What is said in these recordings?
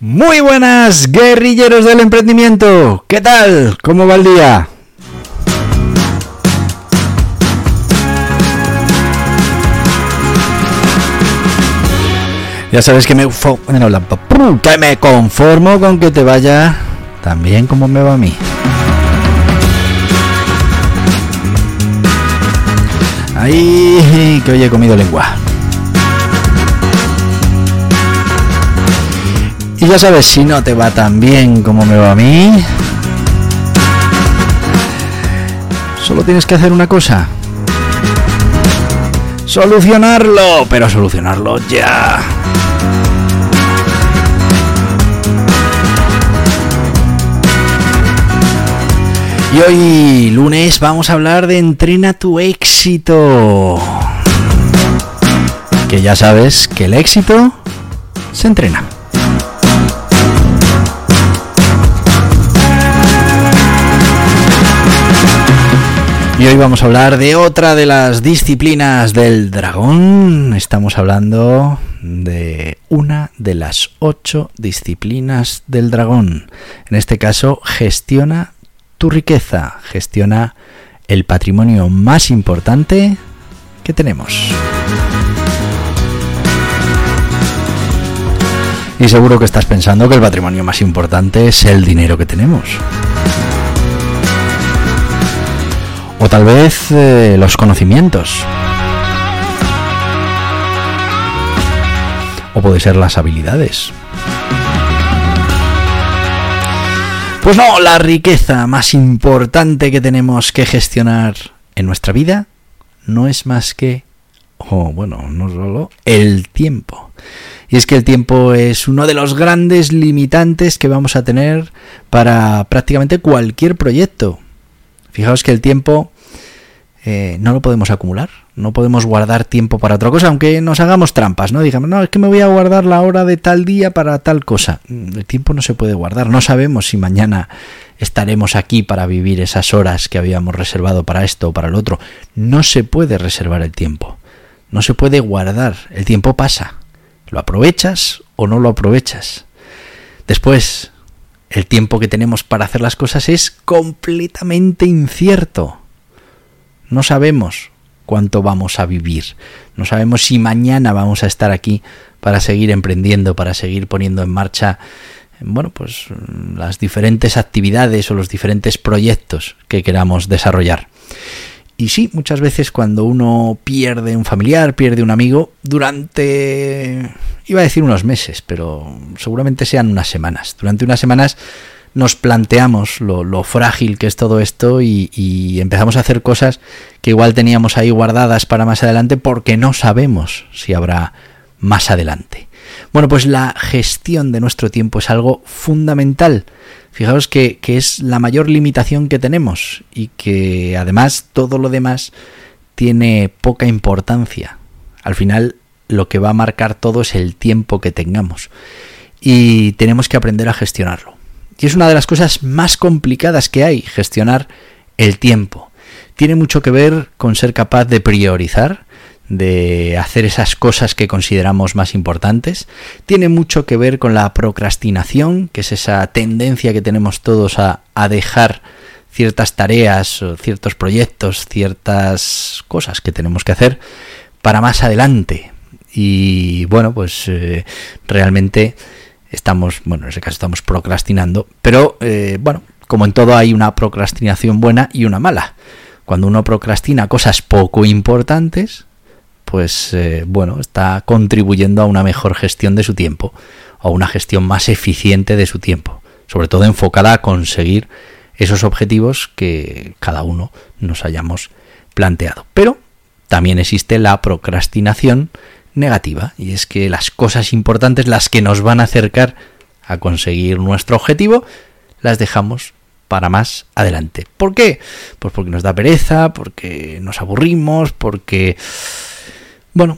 Muy buenas, guerrilleros del emprendimiento. ¿Qué tal? ¿Cómo va el día? Ya sabes que me, que me conformo con que te vaya tan bien como me va a mí. Ahí que hoy he comido lengua. Y ya sabes, si no te va tan bien como me va a mí, solo tienes que hacer una cosa. Solucionarlo, pero solucionarlo ya. Y hoy, lunes, vamos a hablar de Entrena tu éxito. Que ya sabes que el éxito se entrena. Y hoy vamos a hablar de otra de las disciplinas del dragón. Estamos hablando de una de las ocho disciplinas del dragón. En este caso, gestiona tu riqueza, gestiona el patrimonio más importante que tenemos. Y seguro que estás pensando que el patrimonio más importante es el dinero que tenemos. O tal vez eh, los conocimientos. O puede ser las habilidades. Pues no, la riqueza más importante que tenemos que gestionar en nuestra vida no es más que, o bueno, no solo, el tiempo. Y es que el tiempo es uno de los grandes limitantes que vamos a tener para prácticamente cualquier proyecto. Fijaos que el tiempo eh, no lo podemos acumular, no podemos guardar tiempo para otra cosa, aunque nos hagamos trampas, ¿no? Digamos, no, es que me voy a guardar la hora de tal día para tal cosa. Mm, el tiempo no se puede guardar, no sabemos si mañana estaremos aquí para vivir esas horas que habíamos reservado para esto o para el otro. No se puede reservar el tiempo, no se puede guardar, el tiempo pasa. ¿Lo aprovechas o no lo aprovechas? Después, el tiempo que tenemos para hacer las cosas es completamente incierto. No sabemos cuánto vamos a vivir. No sabemos si mañana vamos a estar aquí para seguir emprendiendo, para seguir poniendo en marcha bueno, pues las diferentes actividades o los diferentes proyectos que queramos desarrollar. Y sí, muchas veces cuando uno pierde un familiar, pierde un amigo, durante, iba a decir unos meses, pero seguramente sean unas semanas. Durante unas semanas nos planteamos lo, frágil que es todo esto y, empezamos a hacer cosas que igual teníamos ahí guardadas para más adelante porque no sabemos si habrá más adelante. Bueno, pues la gestión de nuestro tiempo es algo fundamental. Fijaos que, que es la mayor limitación que tenemos y que además todo lo demás tiene poca importancia. Al final lo que va a marcar todo es el tiempo que tengamos y tenemos que aprender a gestionarlo. Y es una de las cosas más complicadas que hay, gestionar el tiempo. Tiene mucho que ver con ser capaz de priorizar, de hacer esas cosas que consideramos más importantes. Tiene mucho que ver con la procrastinación, que es esa tendencia que tenemos todos a, dejar ciertas tareas o ciertos proyectos, ciertas cosas que tenemos que hacer para más adelante. Y bueno, pues eh, realmente estamos, bueno, en ese caso estamos procrastinando, pero eh, bueno, como en todo hay una procrastinación buena y una mala. Cuando uno procrastina cosas poco importantes, pues eh, bueno, está contribuyendo a una mejor gestión de su tiempo, a una gestión más eficiente de su tiempo, sobre todo enfocada a conseguir esos objetivos que cada uno nos hayamos planteado. Pero también existe la procrastinación negativa, y es que las cosas importantes, las que nos van a acercar a conseguir nuestro objetivo, las dejamos para más adelante. ¿Por qué? Pues porque nos da pereza, porque nos aburrimos, porque... Bueno,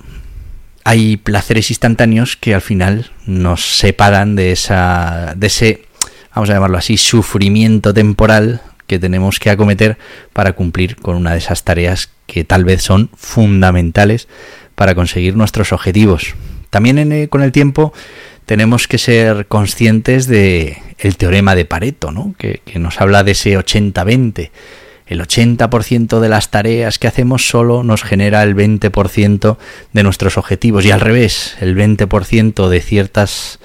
hay placeres instantáneos que al final nos separan de esa de ese vamos a llamarlo así sufrimiento temporal que tenemos que acometer para cumplir con una de esas tareas que tal vez son fundamentales para conseguir nuestros objetivos. También eh, con el tiempo tenemos que ser conscientes de el teorema de Pareto, ¿no? que, que nos habla de ese 80-20 el 80% de las tareas que hacemos solo nos genera el 20% de nuestros objetivos y al revés, el 20% de ciertas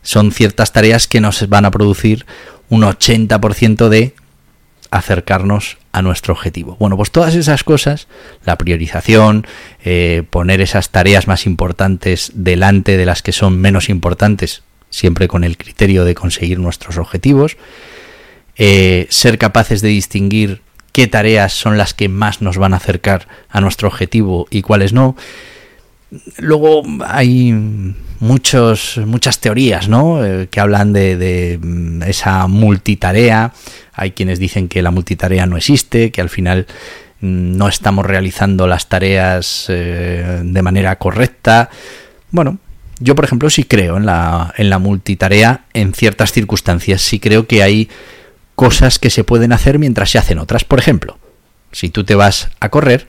son ciertas tareas que nos van a producir un 80% de acercarnos a nuestro objetivo. Bueno, pues todas esas cosas, la priorización, eh, poner esas tareas más importantes delante de las que son menos importantes, siempre con el criterio de conseguir nuestros objetivos, eh, ser capaces de distinguir qué tareas son las que más nos van a acercar a nuestro objetivo y cuáles no. Luego hay muchos, muchas teorías ¿no? Eh, que hablan de, mm, esa multitarea. Hay quienes dicen que la multitarea no existe, que al final mm, no estamos realizando las tareas eh, de manera correcta. Bueno, yo por ejemplo sí creo en la, en la multitarea en ciertas circunstancias. Sí creo que hay cosas que se pueden hacer mientras se hacen otras. Por ejemplo, si tú te vas a correr,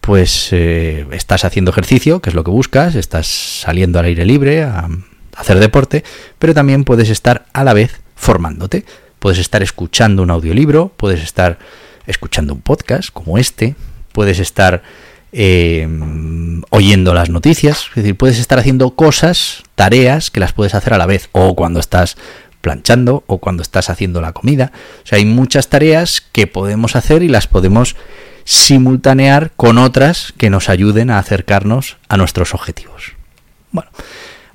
pues eh, estás haciendo ejercicio, que es lo que buscas, estás saliendo al aire libre a, hacer deporte, pero también puedes estar a la vez formándote. Puedes estar escuchando un audiolibro, puedes estar escuchando un podcast como este, puedes estar eh, oyendo las noticias, es decir, puedes estar haciendo cosas, tareas que las puedes hacer a la vez, o cuando estás planchando o cuando estás haciendo la comida. O sea, hay muchas tareas que podemos hacer y las podemos simultanear con otras que nos ayuden a acercarnos a nuestros objetivos. Bueno,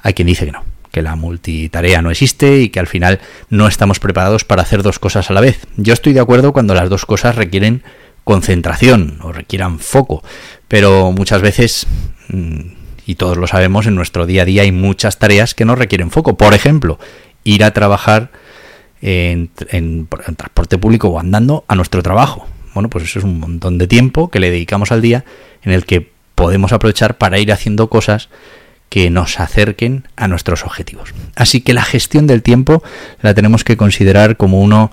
hay quien dice que no, que la multitarea no existe y que al final no estamos preparados para hacer dos cosas a la vez. Yo estoy de acuerdo cuando las dos cosas requieren concentración o requieran foco, pero muchas veces, mm, y todos lo sabemos, en nuestro día a día hay muchas tareas que no requieren foco. Por ejemplo, ir a trabajar en, transporte público o andando a nuestro trabajo. Bueno, pues eso es un montón de tiempo que le dedicamos al día en el que podemos aprovechar para ir haciendo cosas que nos acerquen a nuestros objetivos. Así que la gestión del tiempo la tenemos que considerar como uno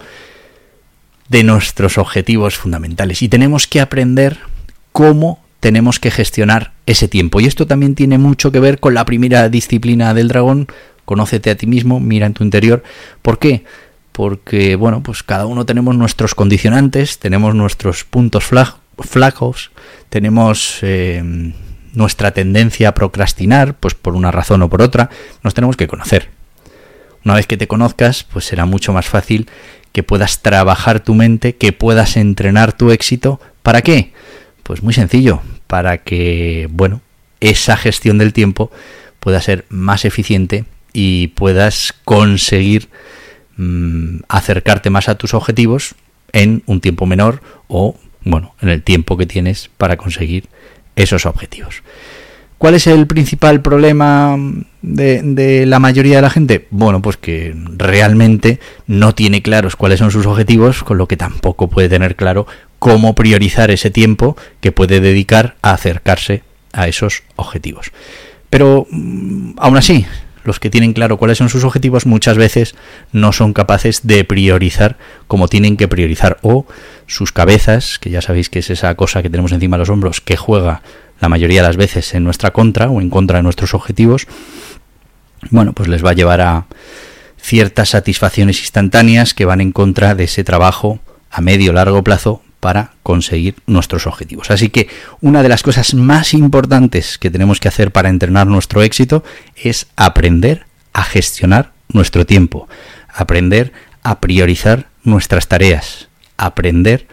de nuestros objetivos fundamentales y tenemos que aprender cómo tenemos que gestionar ese tiempo. Y esto también tiene mucho que ver con la primera disciplina del dragón, conócete a ti mismo, mira en tu interior. ¿Por qué? Porque, bueno, pues cada uno tenemos nuestros condicionantes, tenemos nuestros puntos flacos, tenemos eh, nuestra tendencia a procrastinar, pues por una razón o por otra, nos tenemos que conocer. Una vez que te conozcas, pues será mucho más fácil que puedas trabajar tu mente, que puedas entrenar tu éxito. ¿Para qué? Pues muy sencillo, para que, bueno, esa gestión del tiempo pueda ser más eficiente y puedas conseguir mm, acercarte más a tus objetivos en un tiempo menor o, bueno, en el tiempo que tienes para conseguir esos objetivos. ¿Cuál es el principal problema de, de, la mayoría de la gente? Bueno, pues que realmente no tiene claros cuáles son sus objetivos, con lo que tampoco puede tener claro cómo priorizar ese tiempo que puede dedicar a acercarse a esos objetivos. Pero mm, aún así, los que tienen claro cuáles son sus objetivos muchas veces no son capaces de priorizar como tienen que priorizar. O sus cabezas, que ya sabéis que es esa cosa que tenemos encima de los hombros que juega la mayoría de las veces en nuestra contra o en contra de nuestros objetivos, bueno, pues les va a llevar a ciertas satisfacciones instantáneas que van en contra de ese trabajo a medio largo plazo para conseguir nuestros objetivos. Así que una de las cosas más importantes que tenemos que hacer para entrenar nuestro éxito es aprender a gestionar nuestro tiempo, aprender a priorizar nuestras tareas, aprender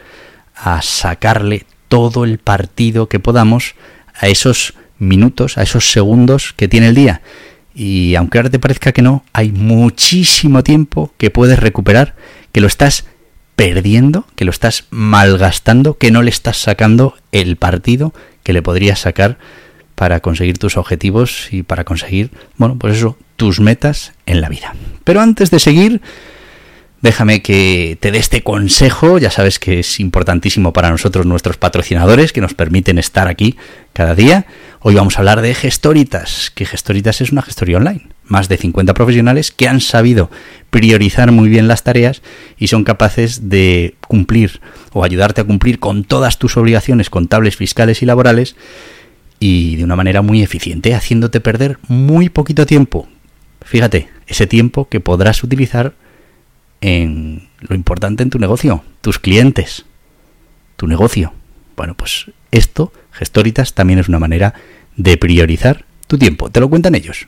a sacarle todo el partido que podamos a esos minutos, a esos segundos que tiene el día. Y aunque ahora te parezca que no, hay muchísimo tiempo que puedes recuperar, que lo estás perdiendo, que lo estás malgastando, que no le estás sacando el partido que le podrías sacar para conseguir tus objetivos y para conseguir, bueno, pues eso, tus metas en la vida. Pero antes de seguir, déjame que te dé este consejo, ya sabes que es importantísimo para nosotros nuestros patrocinadores que nos permiten estar aquí cada día. Hoy vamos a hablar de Gestoritas, que Gestoritas es una gestoría online. Más de 50 profesionales que han sabido priorizar muy bien las tareas y son capaces de cumplir o ayudarte a cumplir con todas tus obligaciones contables, fiscales y laborales y de una manera muy eficiente, haciéndote perder muy poquito tiempo. Fíjate, ese tiempo que podrás utilizar en lo importante en tu negocio, tus clientes, tu negocio. Bueno, pues esto, Gestoritas, también es una manera de priorizar tu tiempo. Te lo cuentan ellos.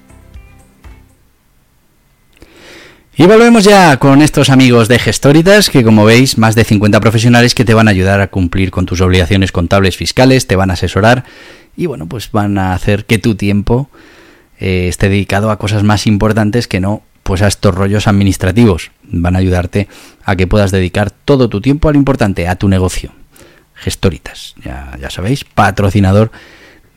Y volvemos ya con estos amigos de Gestoritas, que como veis, más de 50 profesionales que te van a ayudar a cumplir con tus obligaciones contables fiscales, te van a asesorar y bueno, pues van a hacer que tu tiempo eh, esté dedicado a cosas más importantes que no pues a estos rollos administrativos. Van a ayudarte a que puedas dedicar todo tu tiempo a lo importante, a tu negocio. Gestoritas, ya, ya sabéis, patrocinador,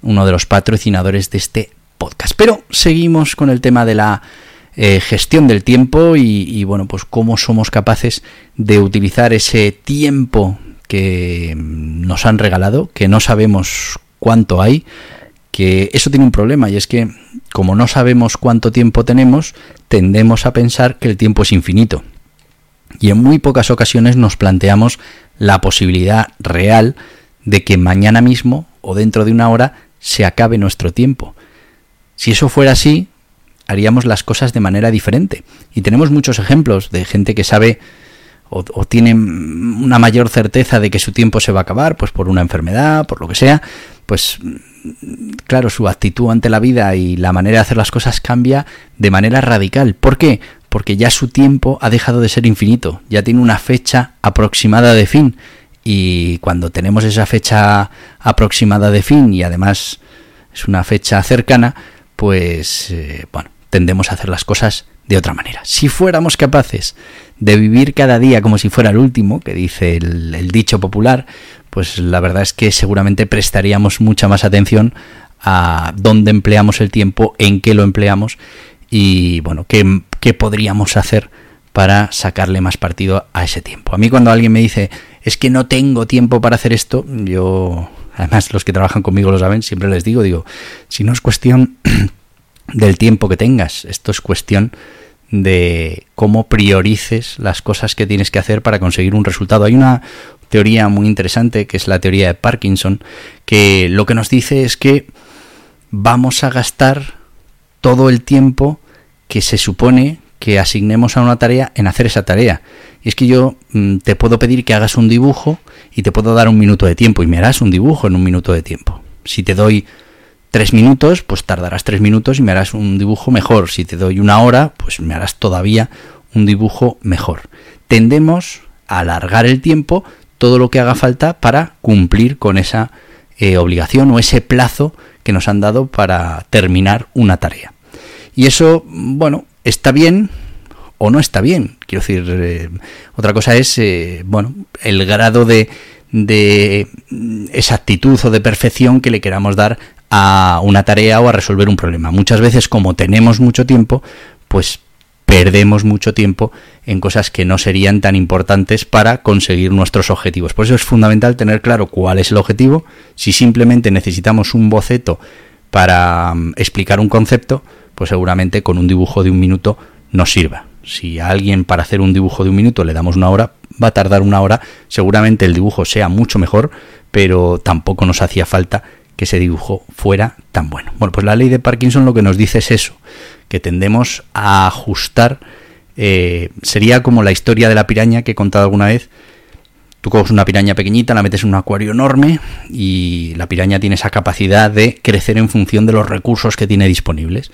uno de los patrocinadores de este podcast. Pero seguimos con el tema de la eh, gestión del tiempo y, bueno, pues cómo somos capaces de utilizar ese tiempo que nos han regalado, que no sabemos cuánto hay, que eso tiene un problema y es que como no sabemos cuánto tiempo tenemos, tendemos a pensar que el tiempo es infinito. Y en muy pocas ocasiones nos planteamos la posibilidad real de que mañana mismo o dentro de una hora se acabe nuestro tiempo. Si eso fuera así, haríamos las cosas de manera diferente. Y tenemos muchos ejemplos de gente que sabe o, tiene una mayor certeza de que su tiempo se va a acabar, pues por una enfermedad, por lo que sea, pues claro, su actitud ante la vida y la manera de hacer las cosas cambia de manera radical. ¿Por qué? Porque ya su tiempo ha dejado de ser infinito, ya tiene una fecha aproximada de fin. Y cuando tenemos esa fecha aproximada de fin y además es una fecha cercana, pues eh, bueno, tendemos a hacer las cosas de otra manera. Si fuéramos capaces de vivir cada día como si fuera el último, que dice el, dicho popular, pues la verdad es que seguramente prestaríamos mucha más atención a dónde empleamos el tiempo, en qué lo empleamos y bueno, qué, qué podríamos hacer para sacarle más partido a ese tiempo. A mí cuando alguien me dice, es que no tengo tiempo para hacer esto, yo, además los que trabajan conmigo lo saben, siempre les digo, digo, si no es cuestión del tiempo que tengas. Esto es cuestión de cómo priorices las cosas que tienes que hacer para conseguir un resultado. Hay una teoría muy interesante que es la teoría de Parkinson, que lo que nos dice es que vamos a gastar todo el tiempo que se supone que asignemos a una tarea en hacer esa tarea. Y es que yo mm, te puedo pedir que hagas un dibujo y te puedo dar un minuto de tiempo y me harás un dibujo en un minuto de tiempo. Si te doy tres minutos, pues tardarás tres minutos y me harás un dibujo mejor. Si te doy una hora, pues me harás todavía un dibujo mejor. Tendemos a alargar el tiempo todo lo que haga falta para cumplir con esa eh, obligación o ese plazo que nos han dado para terminar una tarea. Y eso, bueno, está bien o no está bien. Quiero decir, eh, otra cosa es, eh, bueno, el grado de, de exactitud o de perfección que le queramos dar a una tarea o a resolver un problema. Muchas veces como tenemos mucho tiempo, pues perdemos mucho tiempo en cosas que no serían tan importantes para conseguir nuestros objetivos. Por eso es fundamental tener claro cuál es el objetivo. Si simplemente necesitamos un boceto para mm, explicar un concepto, pues seguramente con un dibujo de un minuto nos sirva. Si a alguien para hacer un dibujo de un minuto le damos una hora, va a tardar una hora, seguramente el dibujo sea mucho mejor, pero tampoco nos hacía falta que ese dibujo fuera tan bueno. Bueno, pues la ley de Parkinson lo que nos dice es eso, que tendemos a ajustar, eh, sería como la historia de la piraña que he contado alguna vez, Tú coges una piraña pequeñita, la metes en un acuario enorme y la piraña tiene esa capacidad de crecer en función de los recursos que tiene disponibles.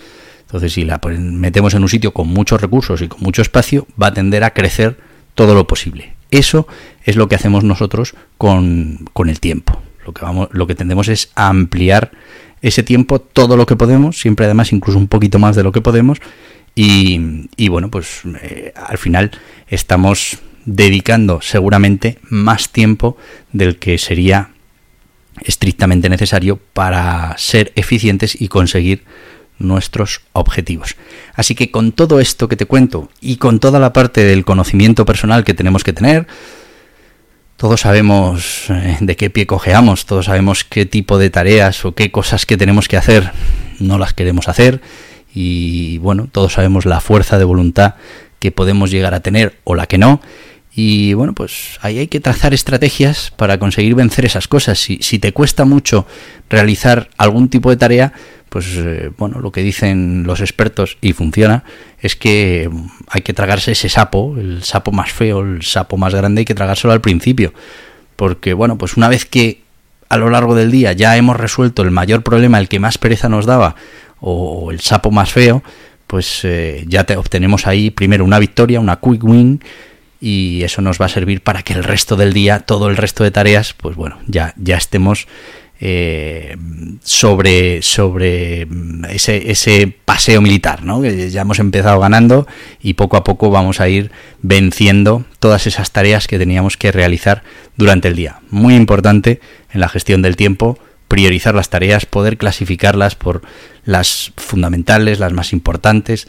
Entonces, si la metemos en un sitio con muchos recursos y con mucho espacio, va a tender a crecer todo lo posible. Eso es lo que hacemos nosotros con, el tiempo. Lo que, vamos, lo que tendemos es ampliar ese tiempo todo lo que podemos, siempre además incluso un poquito más de lo que podemos. Y, bueno, pues eh, al final estamos dedicando seguramente más tiempo del que sería estrictamente necesario para ser eficientes y conseguir nuestros objetivos. Así que con todo esto que te cuento y con toda la parte del conocimiento personal que tenemos que tener, todos sabemos eh, de qué pie cojeamos, todos sabemos qué tipo de tareas o qué cosas que tenemos que hacer no las queremos hacer y bueno, todos sabemos la fuerza de voluntad que podemos llegar a tener o la que no y bueno, pues ahí hay que trazar estrategias para conseguir vencer esas cosas. Si, si te cuesta mucho realizar algún tipo de tarea, pues eh, bueno, lo que dicen los expertos y funciona es que hay que tragarse ese sapo, el sapo más feo, el sapo más grande, hay que tragárselo al principio. Porque bueno, pues una vez que a lo largo del día ya hemos resuelto el mayor problema, el que más pereza nos daba, o el sapo más feo, pues eh, ya te obtenemos ahí primero una victoria, una quick win, y eso nos va a servir para que el resto del día, todo el resto de tareas, pues bueno, ya, ya estemos eh, sobre, sobre ese, ese paseo militar, ¿no? Que ya hemos empezado ganando y poco a poco vamos a ir venciendo todas esas tareas que teníamos que realizar durante el día. Muy importante en la gestión del tiempo, priorizar las tareas, poder clasificarlas por las fundamentales, las más importantes,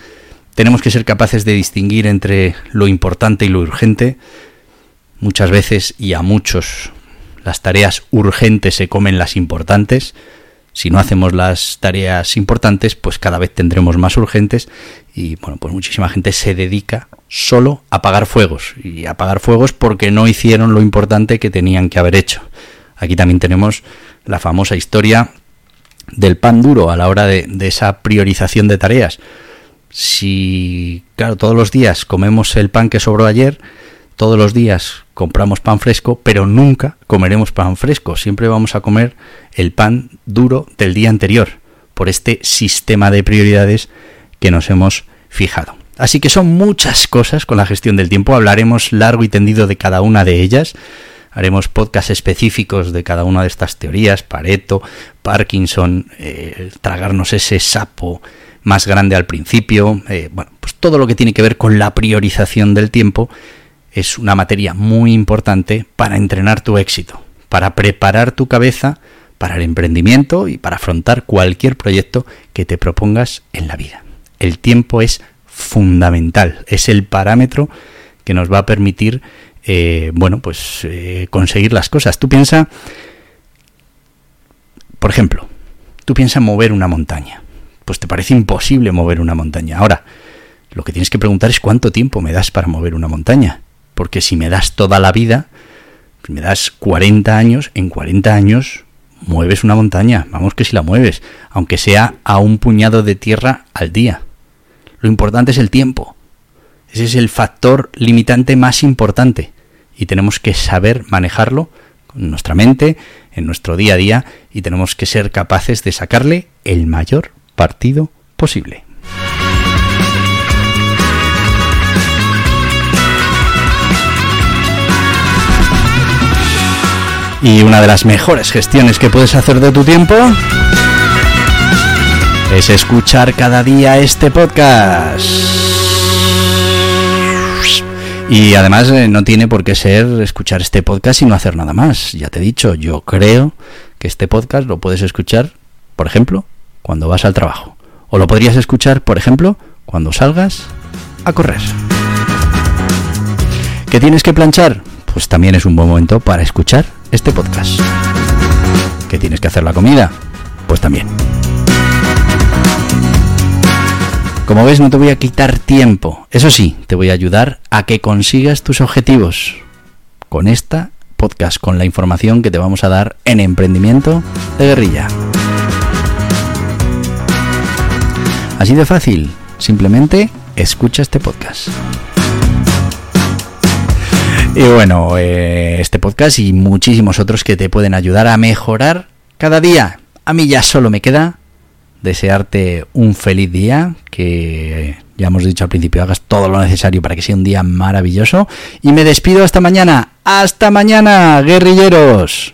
tenemos que ser capaces de distinguir entre lo importante y lo urgente. Muchas veces y a muchos las tareas urgentes se comen las importantes. Si no hacemos las tareas importantes, pues cada vez tendremos más urgentes y bueno, pues muchísima gente se dedica solo a apagar fuegos y a apagar fuegos porque no hicieron lo importante que tenían que haber hecho. Aquí también tenemos la famosa historia del pan duro a la hora de, de esa priorización de tareas si, claro, todos los días comemos el pan que sobró ayer, todos los días compramos pan fresco, pero nunca comeremos pan fresco, siempre vamos a comer el pan duro del día anterior, por este sistema de prioridades que nos hemos fijado. Así que son muchas cosas con la gestión del tiempo, hablaremos largo y tendido de cada una de ellas, haremos podcasts específicos de cada una de estas teorías, Pareto, Parkinson, eh, tragarnos ese sapo, más grande al principio. Eh, bueno, pues todo lo que tiene que ver con la priorización del tiempo es una materia muy importante para entrenar tu éxito, para preparar tu cabeza para el emprendimiento y para afrontar cualquier proyecto que te propongas en la vida. El tiempo es fundamental, es el parámetro que nos va a permitir, eh, bueno, pues eh, conseguir las cosas. Tú piensa, por ejemplo, tú piensa mover una montaña pues te parece imposible mover una montaña. Ahora, lo que tienes que preguntar es cuánto tiempo me das para mover una montaña. Porque si me das toda la vida, si me das 40 años, en 40 años mueves una montaña. Vamos que si la mueves, aunque sea a un puñado de tierra al día. Lo importante es el tiempo. Ese es el factor limitante más importante. Y tenemos que saber manejarlo con nuestra mente, en nuestro día a día, y tenemos que ser capaces de sacarle el mayor partido posible. Y una de las mejores gestiones que puedes hacer de tu tiempo es escuchar cada día este podcast. Y además eh, no tiene por qué ser escuchar este podcast y no hacer nada más. Ya te he dicho, yo creo que este podcast lo puedes escuchar, por ejemplo, cuando vas al trabajo. O lo podrías escuchar, por ejemplo, cuando salgas a correr. ¿Qué tienes que planchar? Pues también es un buen momento para escuchar este podcast. ¿Qué tienes que hacer la comida? Pues también. Como ves, no te voy a quitar tiempo. Eso sí, te voy a ayudar a que consigas tus objetivos con esta podcast con la información que te vamos a dar en Emprendimiento de Guerrilla. Así de fácil, simplemente escucha este podcast. Y bueno, eh, este podcast y muchísimos otros que te pueden ayudar a mejorar cada día. A mí ya solo me queda desearte un feliz día, que ya hemos dicho al principio, hagas todo lo necesario para que sea un día maravilloso. Y me despido hasta mañana. Hasta mañana, guerrilleros.